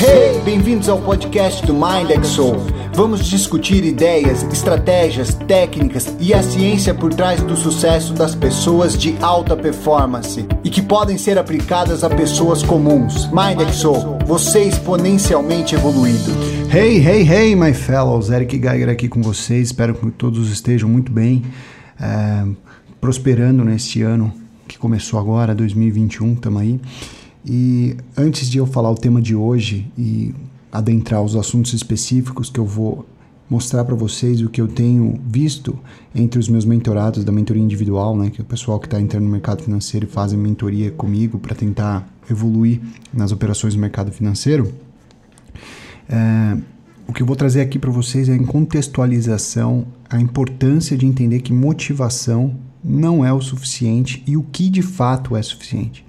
Hey, bem-vindos ao podcast do MindXO. Vamos discutir ideias, estratégias, técnicas e a ciência por trás do sucesso das pessoas de alta performance e que podem ser aplicadas a pessoas comuns. MindXO, você exponencialmente evoluído. Hey, hey, hey, my fellows! Eric Geiger aqui com vocês. Espero que todos estejam muito bem, é, prosperando neste ano que começou agora, 2021, estamos aí. E antes de eu falar o tema de hoje e adentrar os assuntos específicos que eu vou mostrar para vocês o que eu tenho visto entre os meus mentorados da mentoria individual, né, que é o pessoal que está entrando no mercado financeiro e fazem mentoria comigo para tentar evoluir nas operações do mercado financeiro. É, o que eu vou trazer aqui para vocês é em contextualização a importância de entender que motivação não é o suficiente e o que de fato é suficiente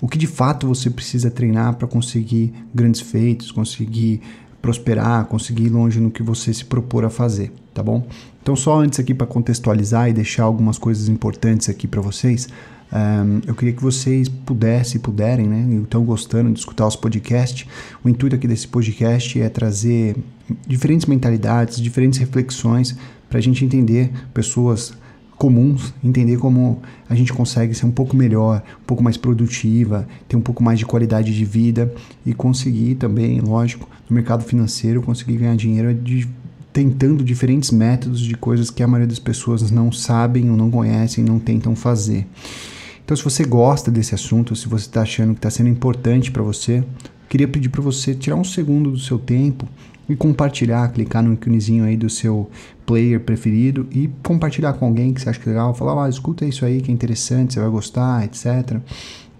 o que de fato você precisa treinar para conseguir grandes feitos, conseguir prosperar, conseguir ir longe no que você se propor a fazer, tá bom? Então, só antes aqui para contextualizar e deixar algumas coisas importantes aqui para vocês, um, eu queria que vocês pudessem, puderem, né? Estão gostando de escutar os podcasts. O intuito aqui desse podcast é trazer diferentes mentalidades, diferentes reflexões para a gente entender pessoas comuns, entender como a gente consegue ser um pouco melhor, um pouco mais produtiva, ter um pouco mais de qualidade de vida e conseguir também, lógico, no mercado financeiro, conseguir ganhar dinheiro de, tentando diferentes métodos de coisas que a maioria das pessoas não sabem ou não conhecem, não tentam fazer. Então, se você gosta desse assunto, se você está achando que está sendo importante para você, queria pedir para você tirar um segundo do seu tempo e compartilhar, clicar no íconezinho aí do seu player preferido e compartilhar com alguém que você acha que é legal, falar, ah, escuta isso aí que é interessante, você vai gostar, etc.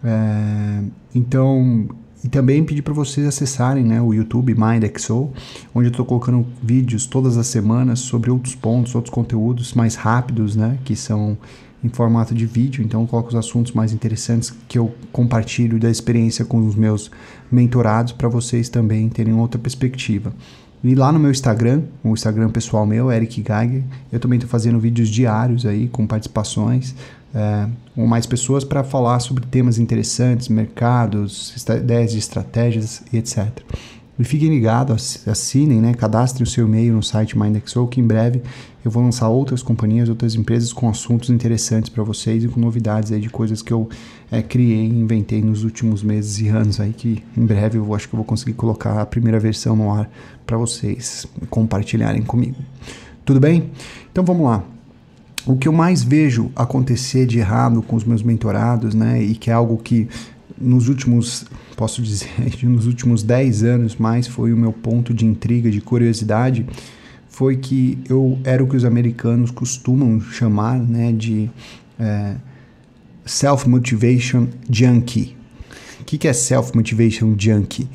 É, então, e também pedir para vocês acessarem né, o YouTube MindXO, onde eu estou colocando vídeos todas as semanas sobre outros pontos, outros conteúdos mais rápidos, né, que são em formato de vídeo, então eu coloco os assuntos mais interessantes que eu compartilho da experiência com os meus mentorados para vocês também terem outra perspectiva. E lá no meu Instagram, o Instagram pessoal meu, Eric Geiger, eu também estou fazendo vídeos diários aí com participações é, com mais pessoas para falar sobre temas interessantes, mercados, ideias de estratégias e etc. E fiquem ligados, assinem, né? cadastrem o seu e-mail no site MindXO, que em breve eu vou lançar outras companhias, outras empresas com assuntos interessantes para vocês e com novidades aí de coisas que eu é, criei e inventei nos últimos meses e anos aí, que em breve eu acho que eu vou conseguir colocar a primeira versão no ar para vocês compartilharem comigo. Tudo bem? Então vamos lá. O que eu mais vejo acontecer de errado com os meus mentorados, né, e que é algo que nos últimos, posso dizer, nos últimos 10 anos mais foi o meu ponto de intriga, de curiosidade, foi que eu era o que os americanos costumam chamar né, de é, self-motivation junkie. O que, que é self-motivation junkie?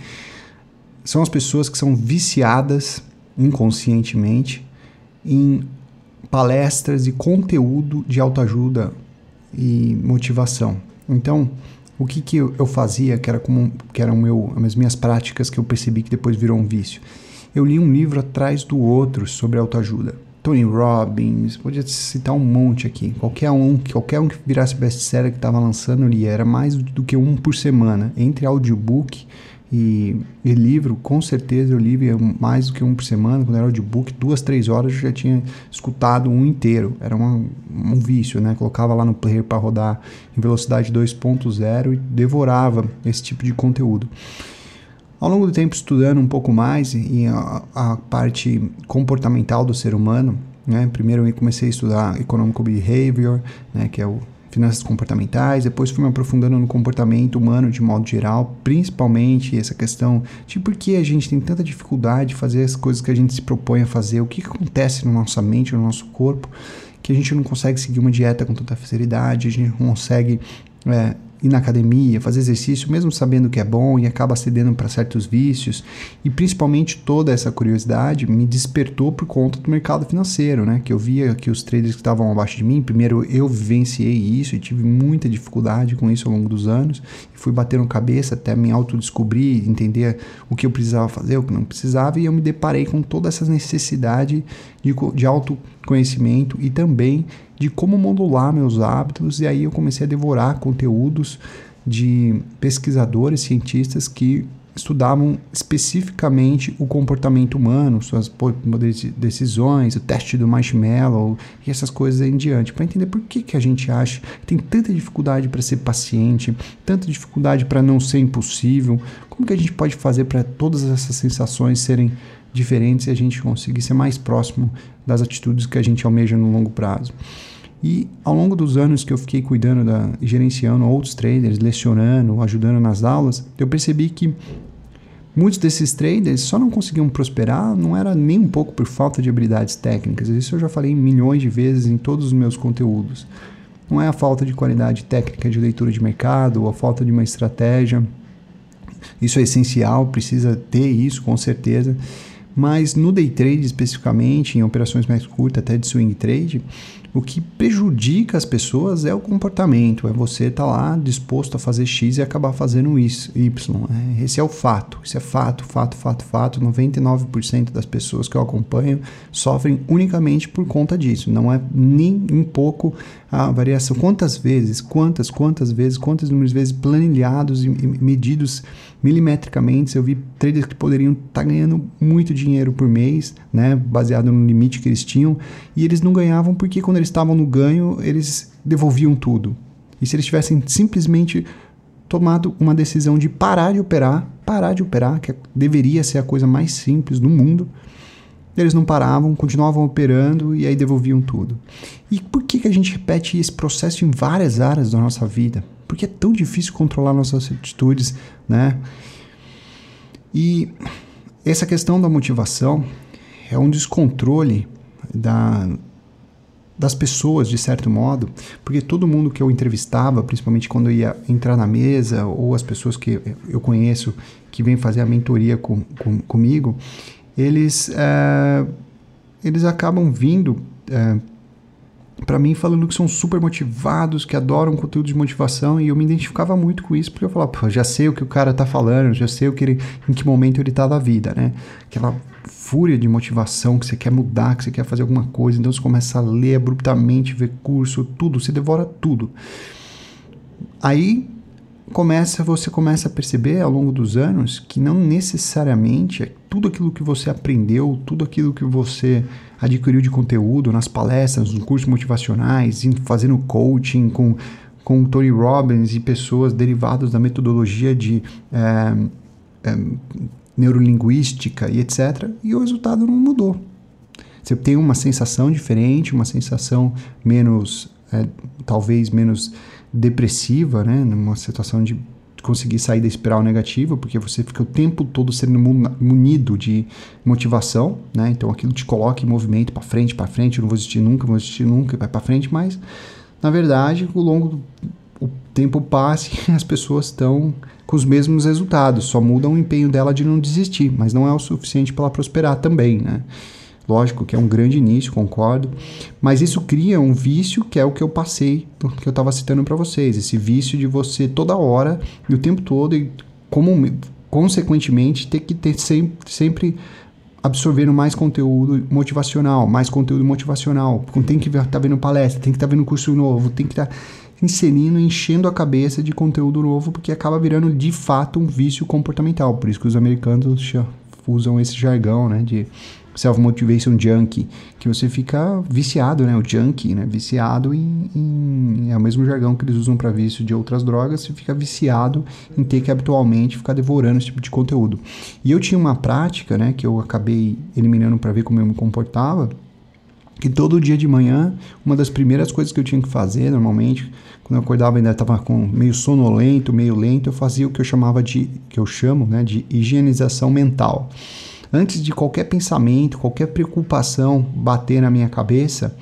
São as pessoas que são viciadas inconscientemente em palestras e conteúdo de autoajuda e motivação. Então, o que, que eu, fazia, que era como que eram meu, as minhas práticas que eu percebi que depois virou um vício. Eu li um livro atrás do outro sobre autoajuda. Tony Robbins, podia citar um monte aqui. Qualquer um, qualquer um que virasse best-seller que estava lançando, eu lia. Era mais do que um por semana. Entre audiobook e, e, livro, com certeza eu li mais do que um por semana. Quando era audiobook, duas, três horas eu já tinha escutado um inteiro. Era uma, um vício, né? Colocava lá no player para rodar em velocidade 2.0 e devorava esse tipo de conteúdo. Ao longo do tempo, estudando um pouco mais e a, a parte comportamental do ser humano, né? Primeiro eu comecei a estudar Economical Behavior, né? Que é o finanças comportamentais, depois fui me aprofundando no comportamento humano de modo geral, principalmente essa questão de por que a gente tem tanta dificuldade de fazer as coisas que a gente se propõe a fazer, o que, acontece na nossa mente, no nosso corpo, que a gente não consegue seguir uma dieta com tanta facilidade, a gente não consegue é, ir na academia, fazer exercício, mesmo sabendo que é bom e acaba cedendo para certos vícios. E principalmente toda essa curiosidade me despertou por conta do mercado financeiro, né? Que eu via que os traders que estavam abaixo de mim, primeiro eu vivenciei isso e tive muita dificuldade com isso ao longo dos anos. E fui batendo cabeça até me autodescobrir, entender o que eu precisava fazer, o que não precisava, e eu me deparei com toda essa necessidade de, de autoconhecimento e também de como modular meus hábitos, e aí eu comecei a devorar conteúdos de pesquisadores, cientistas que estudavam especificamente o comportamento humano, suas decisões, o teste do marshmallow e essas coisas em diante, para entender por que, que a gente acha que tem tanta dificuldade para ser paciente, tanta dificuldade para não ser impossível, como que a gente pode fazer para todas essas sensações serem diferentes e a gente conseguir ser mais próximo das atitudes que a gente almeja no longo prazo. E ao longo dos anos que eu fiquei cuidando da gerenciando outros traders, lecionando, ajudando nas aulas, eu percebi que muitos desses traders só não conseguiam prosperar, não era nem um pouco por falta de habilidades técnicas. Isso eu já falei milhões de vezes em todos os meus conteúdos. Não é a falta de qualidade técnica de leitura de mercado ou a falta de uma estratégia. Isso é essencial, precisa ter isso com certeza. Mas no day trade especificamente, em operações mais curtas, até de swing trade, o que prejudica as pessoas é o comportamento, é você estar tá lá disposto a fazer X e acabar fazendo Y. Né? Esse é o fato, isso é fato, fato, fato, fato. 99% das pessoas que eu acompanho sofrem unicamente por conta disso. Não é nem um pouco a variação. Quantas vezes, quantas, quantas vezes, quantas números de vezes planilhados e medidos milimetricamente. Eu vi traders que poderiam estar tá ganhando muito dinheiro por mês, né, baseado no limite que eles tinham, e eles não ganhavam porque quando eles estavam no ganho, eles devolviam tudo. E se eles tivessem simplesmente tomado uma decisão de parar de operar, parar de operar, que deveria ser a coisa mais simples do mundo, eles não paravam, continuavam operando e aí devolviam tudo. E por que, que a gente repete esse processo em várias áreas da nossa vida? Porque é tão difícil controlar nossas atitudes, né? E essa questão da motivação é um descontrole da, das pessoas, de certo modo, porque todo mundo que eu entrevistava, principalmente quando eu ia entrar na mesa, ou as pessoas que eu conheço que vêm fazer a mentoria com, com comigo, eles, é, eles acabam vindo é, para mim falando que são super motivados, que adoram conteúdo de motivação e eu me identificava muito com isso porque eu falava, pô, já sei o que o cara tá falando, já sei o que ele, em que momento ele tá da vida, né? Aquela fúria de motivação que você quer mudar, que você quer fazer alguma coisa, então você começa a ler abruptamente, ver curso, tudo, você devora tudo. Aí começa, você começa a perceber ao longo dos anos que não necessariamente é tudo aquilo que você aprendeu, tudo aquilo que você adquiriu de conteúdo nas palestras, nos cursos motivacionais, fazendo coaching com, com Tony Robbins e pessoas derivadas da metodologia de é, é, neurolinguística e etc. E o resultado não mudou. Você tem uma sensação diferente, uma sensação menos, é, talvez menos depressiva, né? Numa situação de conseguir sair da espiral negativa, porque você fica o tempo todo sendo munido de motivação, né? Então aquilo te coloca em movimento para frente, para frente, eu não vou desistir nunca, vou desistir nunca, vai para frente, mas na verdade, ao longo do o tempo passa as pessoas estão com os mesmos resultados, só muda o empenho dela de não desistir, mas não é o suficiente para ela prosperar também, né? Lógico que é um grande início, concordo, mas isso cria um vício que é o que eu passei, que eu estava citando para vocês, esse vício de você toda hora e o tempo todo e como consequentemente ter que ter sempre, sempre absorvendo mais conteúdo motivacional, mais conteúdo motivacional, tem que estar tá vendo palestra, tem que estar tá vendo curso novo, tem que estar tá inserindo, enchendo a cabeça de conteúdo novo, porque acaba virando de fato um vício comportamental. Por isso que os americanos usam esse jargão, né, de self-motivation junkie, que você fica viciado, né? O junkie, né? Viciado em, em, É o mesmo jargão que eles usam para vício de outras drogas, você fica viciado em ter que habitualmente ficar devorando esse tipo de conteúdo. E eu tinha uma prática, né? Que eu acabei eliminando para ver como eu me comportava, que todo dia de manhã, uma das primeiras coisas que eu tinha que fazer, normalmente, quando eu acordava ainda estava com meio sonolento, meio lento, eu fazia o que eu chamava de, que eu chamo, né, de higienização mental. Antes de qualquer pensamento, qualquer preocupação bater na minha cabeça,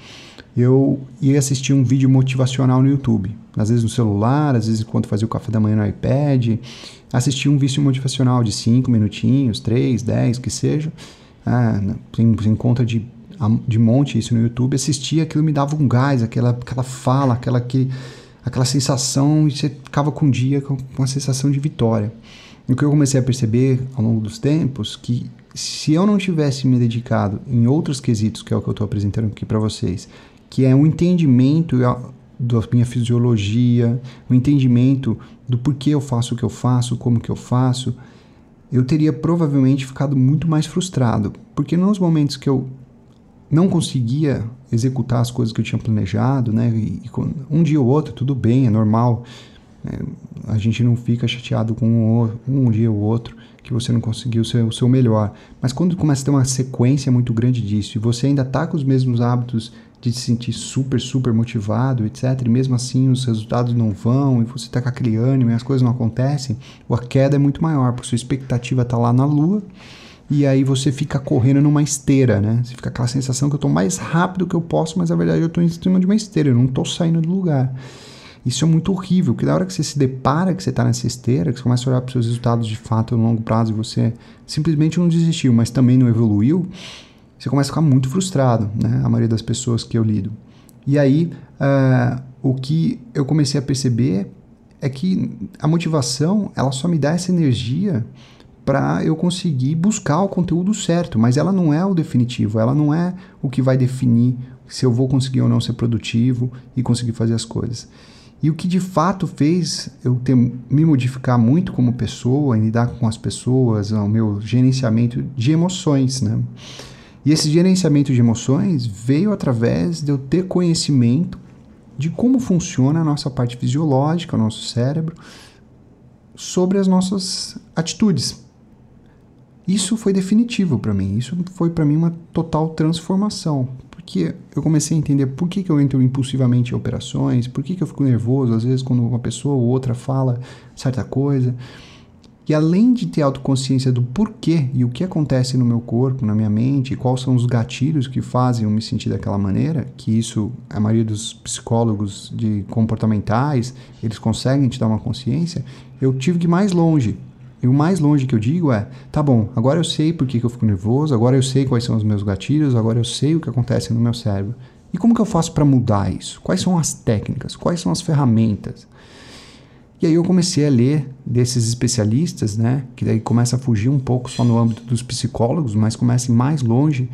eu ia assistir um vídeo motivacional no YouTube. Às vezes no celular, às vezes quando fazia o café da manhã no iPad. Assistir um vídeo motivacional de 5 minutinhos, 3, 10, que seja. Ah, tem, conta de, de monte isso no YouTube. Assistia, aquilo me dava um gás, aquela, aquela fala, aquela, que, aquela sensação, e você ficava com um dia com uma sensação de vitória. O que eu comecei a perceber ao longo dos tempos, que se eu não tivesse me dedicado em outros quesitos, que é o que eu estou apresentando aqui para vocês, que é um entendimento da minha fisiologia, o um entendimento do porquê eu faço o que eu faço, como que eu faço, eu teria provavelmente ficado muito mais frustrado, porque nos momentos que eu não conseguia executar as coisas que eu tinha planejado, né? E, um dia ou outro, tudo bem, é normal. A gente não fica chateado com um, um dia ou outro que você não conseguiu o seu melhor. Mas quando começa a ter uma sequência muito grande disso e você ainda está com os mesmos hábitos de se sentir super, super motivado, etc., e mesmo assim os resultados não vão e você está com aquele ânimo e as coisas não acontecem, a queda é muito maior, porque sua expectativa está lá na lua e aí você fica correndo numa esteira, né? Você fica aquela sensação que eu estou mais rápido que eu posso, mas na verdade eu estou em cima de uma esteira, eu não estou saindo do lugar. Isso é muito horrível, porque na hora que você se depara que você está nessa esteira, que você começa a olhar para os seus resultados de fato no longo prazo e você simplesmente não desistiu, mas também não evoluiu, você começa a ficar muito frustrado, né? A maioria das pessoas que eu lido. E aí, uh, o que eu comecei a perceber é que a motivação, ela só me dá essa energia para eu conseguir buscar o conteúdo certo, mas ela não é o definitivo, ela não é o que vai definir se eu vou conseguir ou não ser produtivo e conseguir fazer as coisas. E o que de fato fez eu ter, me modificar muito como pessoa, em lidar com as pessoas, o meu gerenciamento de emoções, né? E esse gerenciamento de emoções veio através de eu ter conhecimento de como funciona a nossa parte fisiológica, o nosso cérebro, sobre as nossas atitudes. Isso foi definitivo para mim, isso foi para mim uma total transformação, porque eu comecei a entender por que, que eu entro impulsivamente em operações, por que, que eu fico nervoso às vezes quando uma pessoa ou outra fala certa coisa. E além de ter autoconsciência do porquê e o que acontece no meu corpo, na minha mente, e quais são os gatilhos que fazem eu me sentir daquela maneira, que isso a maioria dos psicólogos de comportamentais, eles conseguem te dar uma consciência, eu tive que ir mais longe. E o mais longe que eu digo é: tá bom, agora eu sei por que, que eu fico nervoso, agora eu sei quais são os meus gatilhos, agora eu sei o que acontece no meu cérebro. E como que eu faço para mudar isso? Quais são as técnicas? Quais são as ferramentas? E aí eu comecei a ler desses especialistas, né, que daí começa a fugir um pouco só no âmbito dos psicólogos, mas começa mais longe,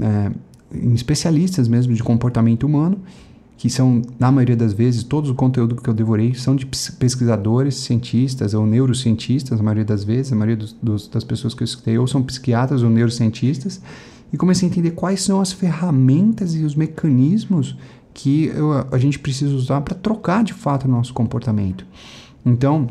é, em especialistas mesmo de comportamento humano, que são, na maioria das vezes, todo o conteúdo que eu devorei são de pesquisadores, cientistas ou neurocientistas, na maioria das vezes, a maioria dos, dos, das pessoas que eu escutei ou são psiquiatras ou neurocientistas, e comecei a entender quais são as ferramentas e os mecanismos que eu, a gente precisa usar para trocar de fato o nosso comportamento. Então,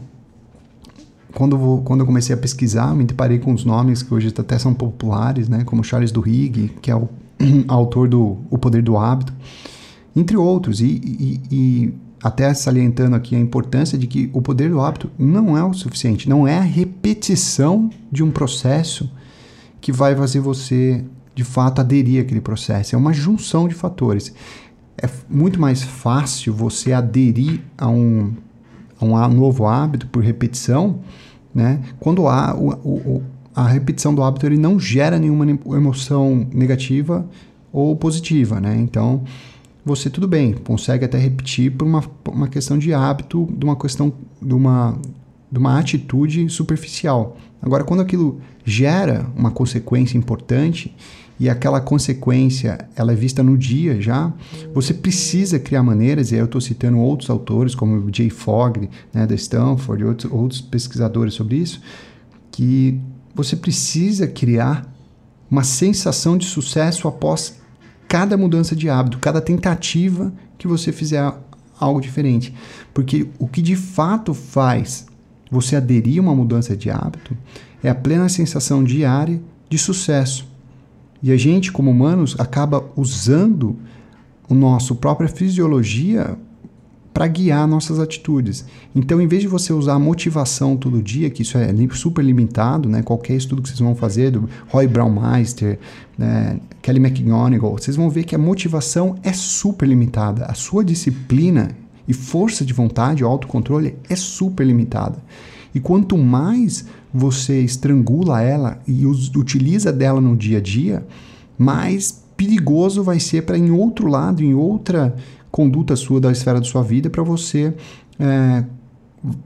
quando, eu, quando eu comecei a pesquisar, me deparei com os nomes que hoje até são populares, né, como Charles Duhigg, que é o autor do O Poder do Hábito, entre outros. E, e, e, até salientando aqui a importância de que o poder do hábito não é o suficiente, não é a repetição de um processo que vai fazer você de fato aderir àquele processo. É uma junção de fatores. É muito mais fácil você aderir a um, a um novo hábito por repetição, né? Quando há o, o, a repetição do hábito ele não gera nenhuma emoção negativa ou positiva, né? Então você tudo bem, consegue até repetir por uma, uma questão de hábito, de uma questão de uma, de uma atitude superficial. Agora, quando aquilo gera uma consequência importante e aquela consequência ela é vista no dia já, você precisa criar maneiras, e aí eu estou citando outros autores, como Jay Fogg, né, da Stanford, e outros, outros pesquisadores sobre isso, que você precisa criar uma sensação de sucesso após cada mudança de hábito, cada tentativa que você fizer algo diferente. Porque o que de fato faz você aderir a uma mudança de hábito é a plena sensação diária de sucesso. E a gente, como humanos, acaba usando a nossa própria fisiologia para guiar nossas atitudes. Então, em vez de você usar a motivação todo dia, que isso é super limitado, né? qualquer estudo que vocês vão fazer, do Roy Braumeister, né? Kelly McGonigal, vocês vão ver que a motivação é super limitada. A sua disciplina e força de vontade, o autocontrole, é super limitada. E quanto mais você estrangula ela e utiliza dela no dia a dia, mais perigoso vai ser para em outro lado, em outra conduta sua da esfera da sua vida para você é,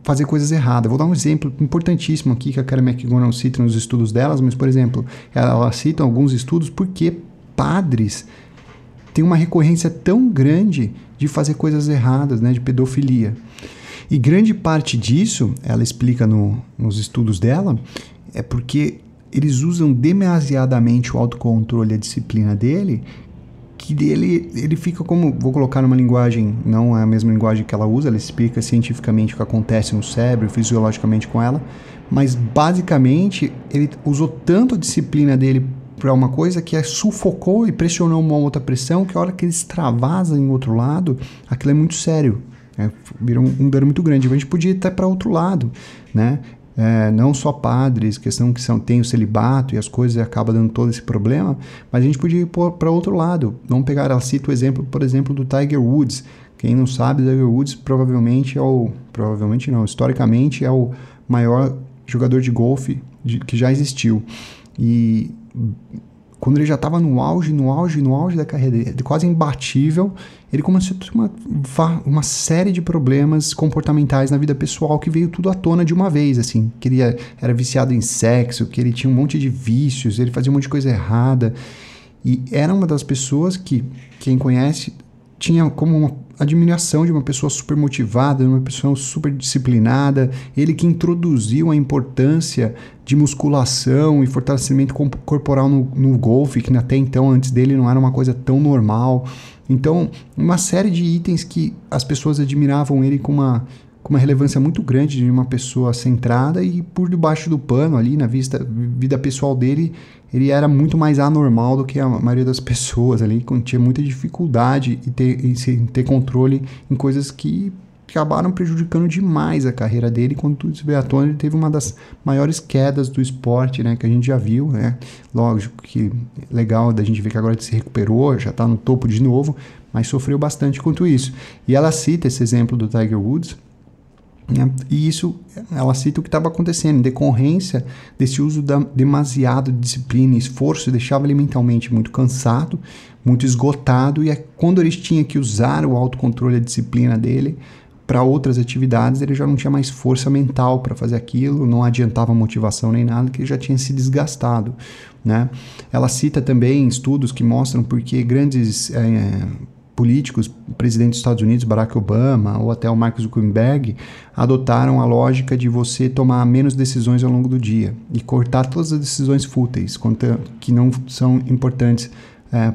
fazer coisas erradas. Vou dar um exemplo importantíssimo aqui que a Karen McGonagall cita nos estudos delas, mas, por exemplo, ela cita alguns estudos porque padres têm uma recorrência tão grande de fazer coisas erradas, né, de pedofilia. E grande parte disso, ela explica no, nos estudos dela, é porque eles usam demasiadamente o autocontrole e a disciplina dele, que dele ele fica como, vou colocar numa linguagem, não é a mesma linguagem que ela usa, ela explica cientificamente o que acontece no cérebro, fisiologicamente com ela, mas basicamente ele usou tanto a disciplina dele para uma coisa que é, sufocou e pressionou uma outra pressão, que a hora que ele extravasa em outro lado, aquilo é muito sério. É, vira um, um dano muito grande. A gente podia ir até para outro lado, né? É, não só padres, questão que são, tem o celibato e as coisas e acaba dando todo esse problema, mas a gente podia ir para outro lado. Vamos pegar, ela cita o exemplo, por exemplo, do Tiger Woods. Quem não sabe, Tiger Woods provavelmente é o. Provavelmente não, historicamente é o maior jogador de golfe de, que já existiu. E quando ele já estava no auge, no auge, no auge da carreira quase imbatível, ele começou a ter uma, uma série de problemas comportamentais na vida pessoal que veio tudo à tona de uma vez, assim, que ele era viciado em sexo, que ele tinha um monte de vícios, ele fazia um monte de coisa errada, e era uma das pessoas que, quem conhece, tinha como uma admiração de uma pessoa super motivada, de uma pessoa super disciplinada, ele que introduziu a importância de musculação e fortalecimento corporal no, no golfe, que até então, antes dele, não era uma coisa tão normal. Então, uma série de itens que as pessoas admiravam ele com uma, com uma relevância muito grande de uma pessoa centrada e por debaixo do pano ali, na vista, vida pessoal dele, ele era muito mais anormal do que a maioria das pessoas ali, tinha muita dificuldade em ter, em ter controle em coisas que acabaram prejudicando demais a carreira dele. Quando tudo isso veio à tona, ele teve uma das maiores quedas do esporte, né? Que a gente já viu, né? Lógico que legal da gente ver que agora ele se recuperou, já está no topo de novo, mas sofreu bastante quanto isso. E ela cita esse exemplo do Tiger Woods? E isso, ela cita o que estava acontecendo, em decorrência desse uso da, demasiado de disciplina e esforço, deixava ele mentalmente muito cansado, muito esgotado, e é quando ele tinha que usar o autocontrole a disciplina dele para outras atividades, ele já não tinha mais força mental para fazer aquilo, não adiantava motivação nem nada, que ele já tinha se desgastado. Né? Ela cita também estudos que mostram porque grandes é, políticos, presidente dos Estados Unidos, Barack Obama, ou até o Mark Zuckerberg, adotaram a lógica de você tomar menos decisões ao longo do dia e cortar todas as decisões fúteis, que não são importantes é,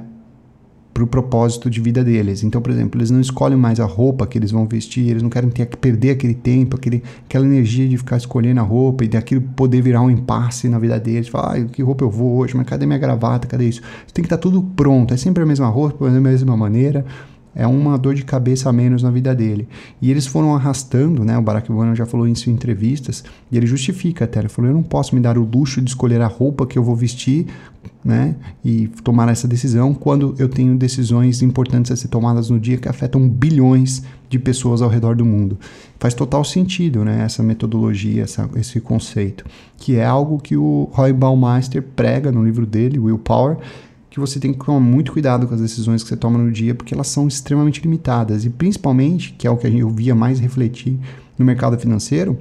para o propósito de vida deles. Então, por exemplo, eles não escolhem mais a roupa que eles vão vestir, eles não querem ter que perder aquele tempo, aquele, aquela energia de ficar escolhendo a roupa e daquilo poder virar um impasse na vida deles. Falar, ah, que roupa eu vou hoje, mas cadê minha gravata, cadê isso? Tem que estar tá tudo pronto, é sempre a mesma roupa, da mesma maneira é uma dor de cabeça a menos na vida dele. E eles foram arrastando, né? O Barack Obama já falou isso em entrevistas, e ele justifica até. Ele falou: Eu não posso me dar o luxo de escolher a roupa que eu vou vestir, né? E tomar essa decisão quando eu tenho decisões importantes a ser tomadas no dia que afetam bilhões de pessoas ao redor do mundo. Faz total sentido, né? Essa metodologia, essa, esse conceito, que é algo que o Roy Baumeister prega no livro dele, Willpower que você tem que tomar muito cuidado com as decisões que você toma no dia, porque elas são extremamente limitadas. E principalmente, que é o que eu via mais refletir no mercado financeiro,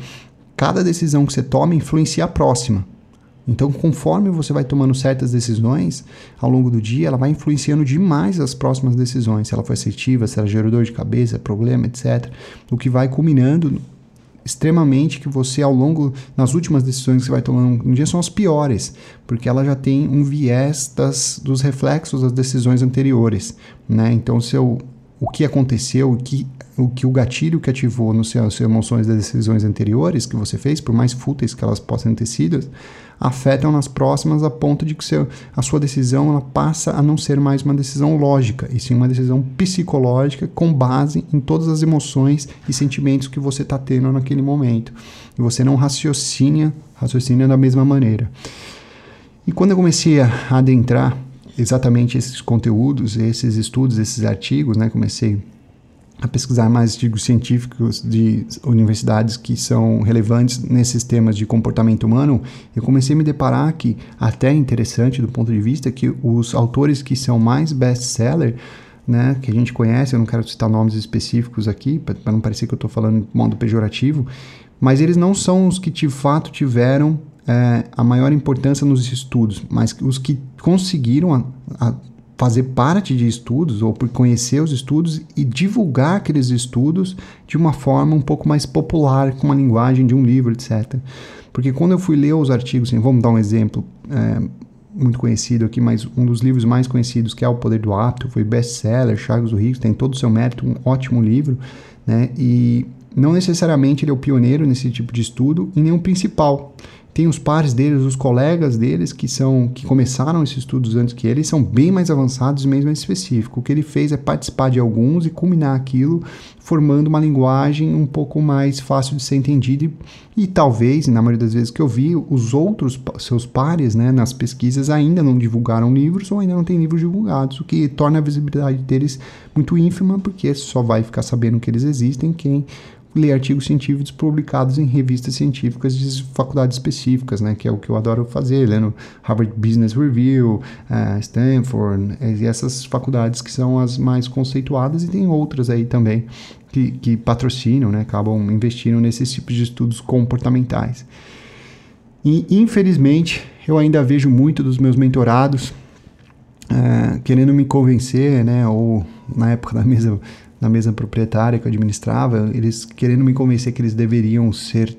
cada decisão que você toma influencia a próxima. Então, conforme você vai tomando certas decisões ao longo do dia, ela vai influenciando demais as próximas decisões. Se ela foi assertiva, se ela gerou dor de cabeça, problema, etc. O que vai culminando extremamente que você ao longo nas últimas decisões que você vai tomando um dia são as piores, porque ela já tem um viés das, dos reflexos das decisões anteriores, né? Então, seu o que aconteceu, o que o que o gatilho que ativou nas suas emoções das decisões anteriores que você fez, por mais fúteis que elas possam ter sido, afetam nas próximas a ponto de que seu, a sua decisão ela passa a não ser mais uma decisão lógica, e sim uma decisão psicológica com base em todas as emoções e sentimentos que você está tendo naquele momento. E você não raciocina, raciocina da mesma maneira. E quando eu comecei a adentrar exatamente esses conteúdos, esses estudos, esses artigos, né, comecei a pesquisar mais artigos científicos de universidades que são relevantes nesses temas de comportamento humano, eu comecei a me deparar que, até interessante do ponto de vista, que os autores que são mais best-seller, né, que a gente conhece, eu não quero citar nomes específicos aqui, para não parecer que eu estou falando de modo pejorativo, mas eles não são os que de fato tiveram é, a maior importância nos estudos, mas os que conseguiram a, a fazer parte de estudos ou por conhecer os estudos e divulgar aqueles estudos de uma forma um pouco mais popular, com uma linguagem de um livro, etc. Porque quando eu fui ler os artigos, assim, vamos dar um exemplo é, muito conhecido aqui, mas um dos livros mais conhecidos, que é O Poder do Hábito, foi best-seller, do Rico, tem todo o seu mérito, um ótimo livro, né? E não necessariamente ele é o pioneiro nesse tipo de estudo e nem o principal tem os pares deles, os colegas deles que são que começaram esses estudos antes que ele, são bem mais avançados e bem mais específicos. O que ele fez é participar de alguns e culminar aquilo formando uma linguagem um pouco mais fácil de ser entendida e, e talvez, na maioria das vezes que eu vi, os outros seus pares, né, nas pesquisas ainda não divulgaram livros ou ainda não tem livros divulgados, o que torna a visibilidade deles muito ínfima, porque só vai ficar sabendo que eles existem quem ler artigos científicos publicados em revistas científicas de faculdades específicas, né, que é o que eu adoro fazer, lendo Harvard Business Review, uh, Stanford, e essas faculdades que são as mais conceituadas, e tem outras aí também que, que patrocinam, né, acabam investindo nesses tipos de estudos comportamentais. E, infelizmente, eu ainda vejo muito dos meus mentorados uh, querendo me convencer, né, ou na época da mesa na mesa proprietária que eu administrava, eles querendo me convencer que eles deveriam ser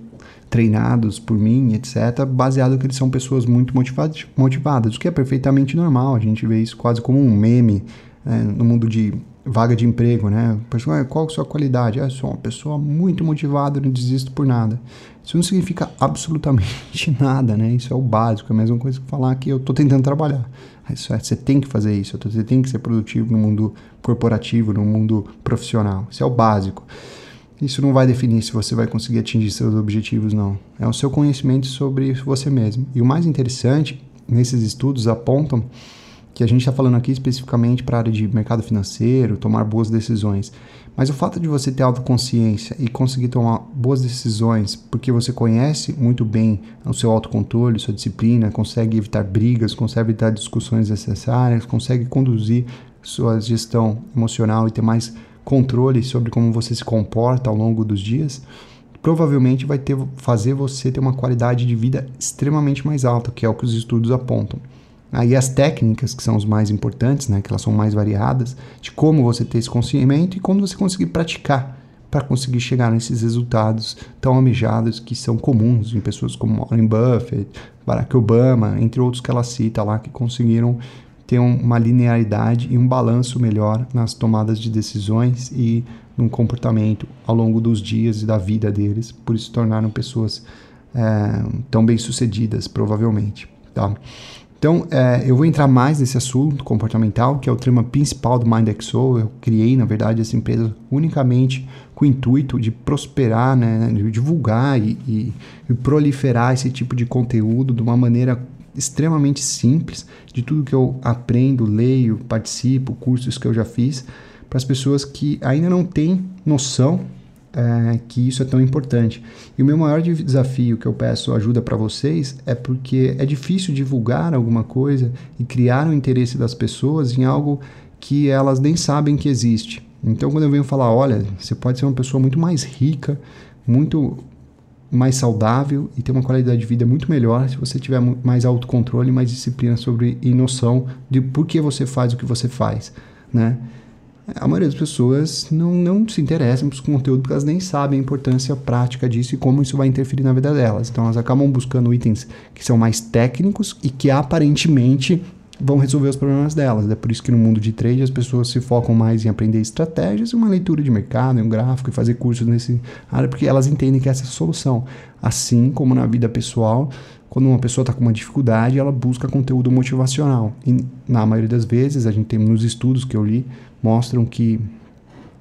treinados por mim, etc., baseado que eles são pessoas muito motivadas, motivadas, o que é perfeitamente normal. A gente vê isso quase como um meme é, no mundo de vaga de emprego, né? Pessoal, ah, qual a sua qualidade? Ah, sou uma pessoa muito motivada, não desisto por nada. Isso não significa absolutamente nada, né? Isso é o básico, é a mesma coisa que falar que eu estou tentando trabalhar. Isso é, você tem que fazer isso, você tem que ser produtivo no mundo corporativo, no mundo profissional. Isso é o básico. Isso não vai definir se você vai conseguir atingir seus objetivos, não. É o seu conhecimento sobre você mesmo. E o mais interessante, nesses estudos apontam que a gente está falando aqui especificamente para a área de mercado financeiro, tomar boas decisões. Mas o fato de você ter autoconsciência e conseguir tomar boas decisões porque você conhece muito bem o seu autocontrole, sua disciplina, consegue evitar brigas, consegue evitar discussões necessárias, consegue conduzir sua gestão emocional e ter mais controle sobre como você se comporta ao longo dos dias, provavelmente vai ter, fazer você ter uma qualidade de vida extremamente mais alta, que é o que os estudos apontam. Aí as técnicas, que são os mais importantes, né, que elas são mais variadas, de como você ter esse conhecimento e como você conseguir praticar para conseguir chegar nesses resultados tão almejados que são comuns em pessoas como Warren Buffett, Barack Obama, entre outros que ela cita lá, que conseguiram ter uma linearidade e um balanço melhor nas tomadas de decisões e no comportamento ao longo dos dias e da vida deles, por isso se tornaram pessoas é, tão bem sucedidas, provavelmente. Tá? Então, é, eu vou entrar mais nesse assunto comportamental, que é o tema principal do MindXO. Eu criei, na verdade, essa empresa unicamente com o intuito de prosperar, né, de divulgar e, e, e proliferar esse tipo de conteúdo de uma maneira extremamente simples, de tudo que eu aprendo, leio, participo, cursos que eu já fiz, para as pessoas que ainda não têm noção é, que isso é tão importante. E o meu maior desafio que eu peço ajuda para vocês é porque é difícil divulgar alguma coisa e criar o interesse das pessoas em algo que elas nem sabem que existe. Então, quando eu venho falar, olha, você pode ser uma pessoa muito mais rica, muito mais saudável e ter uma qualidade de vida muito melhor se você tiver mais autocontrole, mais disciplina sobre e noção de por que você faz o que você faz, né? A maioria das pessoas não, não se interessam por conteúdo porque elas nem sabem a importância prática disso e como isso vai interferir na vida delas. Então elas acabam buscando itens que são mais técnicos e que aparentemente vão resolver os problemas delas. É por isso que no mundo de trade as pessoas se focam mais em aprender estratégias e uma leitura de mercado, um gráfico e fazer cursos nesse área, porque elas entendem que essa é a solução. Assim como na vida pessoal, quando uma pessoa está com uma dificuldade, ela busca conteúdo motivacional. E na maioria das vezes, a gente tem nos estudos que eu li, mostram que,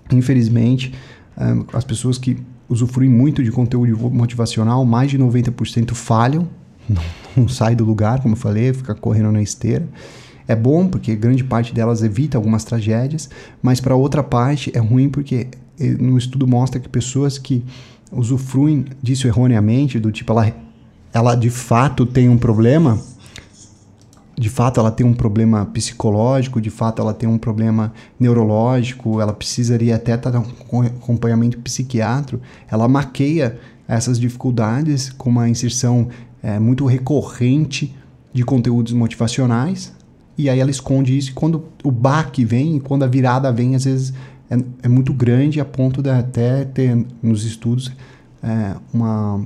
infelizmente, eh, as pessoas que usufruem muito de conteúdo motivacional, mais de 90% falham, não, sai do lugar, como eu falei, fica correndo na esteira. É bom porque grande parte delas evita algumas tragédias, mas para outra parte é ruim porque eh, no estudo mostra que pessoas que usufruem disso erroneamente, do tipo ela ela de fato tem um problema, de fato ela tem um problema psicológico, de fato ela tem um problema neurológico, ela precisaria até estar com acompanhamento psiquiátrico, ela maqueia essas dificuldades com uma inserção é, muito recorrente de conteúdos motivacionais? E aí ela esconde isso. Quando o baque vem, quando a virada vem, às vezes é, é muito grande a ponto de até ter nos estudos é, uma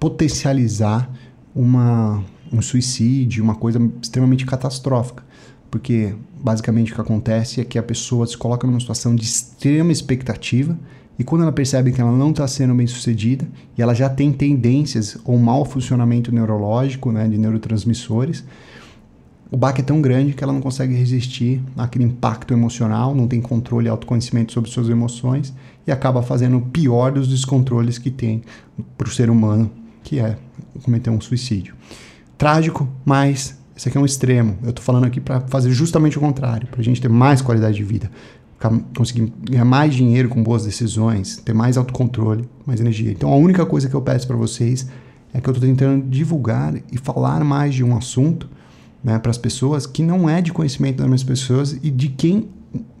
potencializar uma, um suicídio, uma coisa extremamente catastrófica. Porque basicamente o que acontece é que a pessoa se coloca numa situação de extrema expectativa e quando ela percebe que ela não está sendo bem sucedida e ela já tem tendências ou mau funcionamento neurológico, né, de neurotransmissores, o baque é tão grande que ela não consegue resistir àquele impacto emocional, não tem controle e autoconhecimento sobre suas emoções e acaba fazendo o pior dos descontroles que tem para o ser humano, que é cometer um suicídio. Trágico, mas esse aqui é um extremo. Eu estou falando aqui para fazer justamente o contrário, para a gente ter mais qualidade de vida, conseguir ganhar mais dinheiro com boas decisões, ter mais autocontrole, mais energia. Então a única coisa que eu peço para vocês é que eu estou tentando divulgar e falar mais de um assunto né, para as pessoas que não é de conhecimento das minhas pessoas e de quem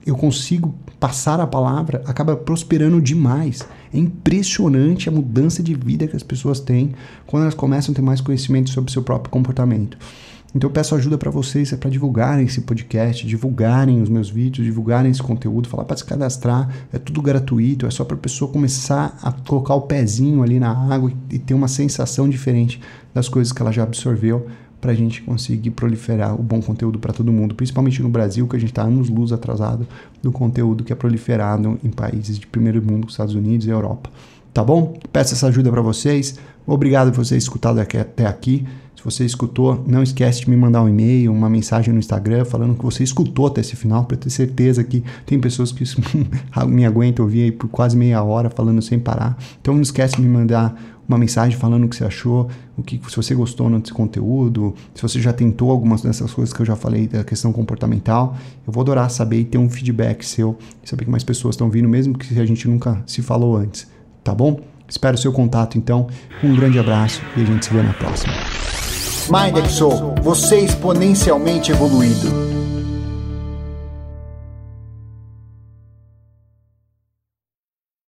eu consigo passar a palavra acaba prosperando demais. É impressionante a mudança de vida que as pessoas têm quando elas começam a ter mais conhecimento sobre o seu próprio comportamento. Então eu peço ajuda para vocês é para divulgarem esse podcast, divulgarem os meus vídeos, divulgarem esse conteúdo, falar para se cadastrar, é tudo gratuito, é só para a pessoa começar a colocar o pezinho ali na água e ter uma sensação diferente das coisas que ela já absorveu para a gente conseguir proliferar o bom conteúdo para todo mundo, principalmente no Brasil, que a gente está anos luz atrasado do conteúdo que é proliferado em países de primeiro mundo, Estados Unidos e Europa. Tá bom? Peço essa ajuda para vocês. Obrigado por vocês escutado até aqui. Se você escutou, não esquece de me mandar um e-mail, uma mensagem no Instagram falando que você escutou até esse final, para ter certeza que tem pessoas que me aguentam ouvir aí por quase meia hora falando sem parar. Então não esquece de me mandar uma mensagem falando o que você achou, o que se você gostou desse conteúdo, se você já tentou algumas dessas coisas que eu já falei da questão comportamental. Eu vou adorar saber e ter um feedback seu, saber que mais pessoas estão vindo, mesmo que a gente nunca se falou antes, tá bom? Espero o seu contato então. Um grande abraço e a gente se vê na próxima. MindXO, você exponencialmente evoluído.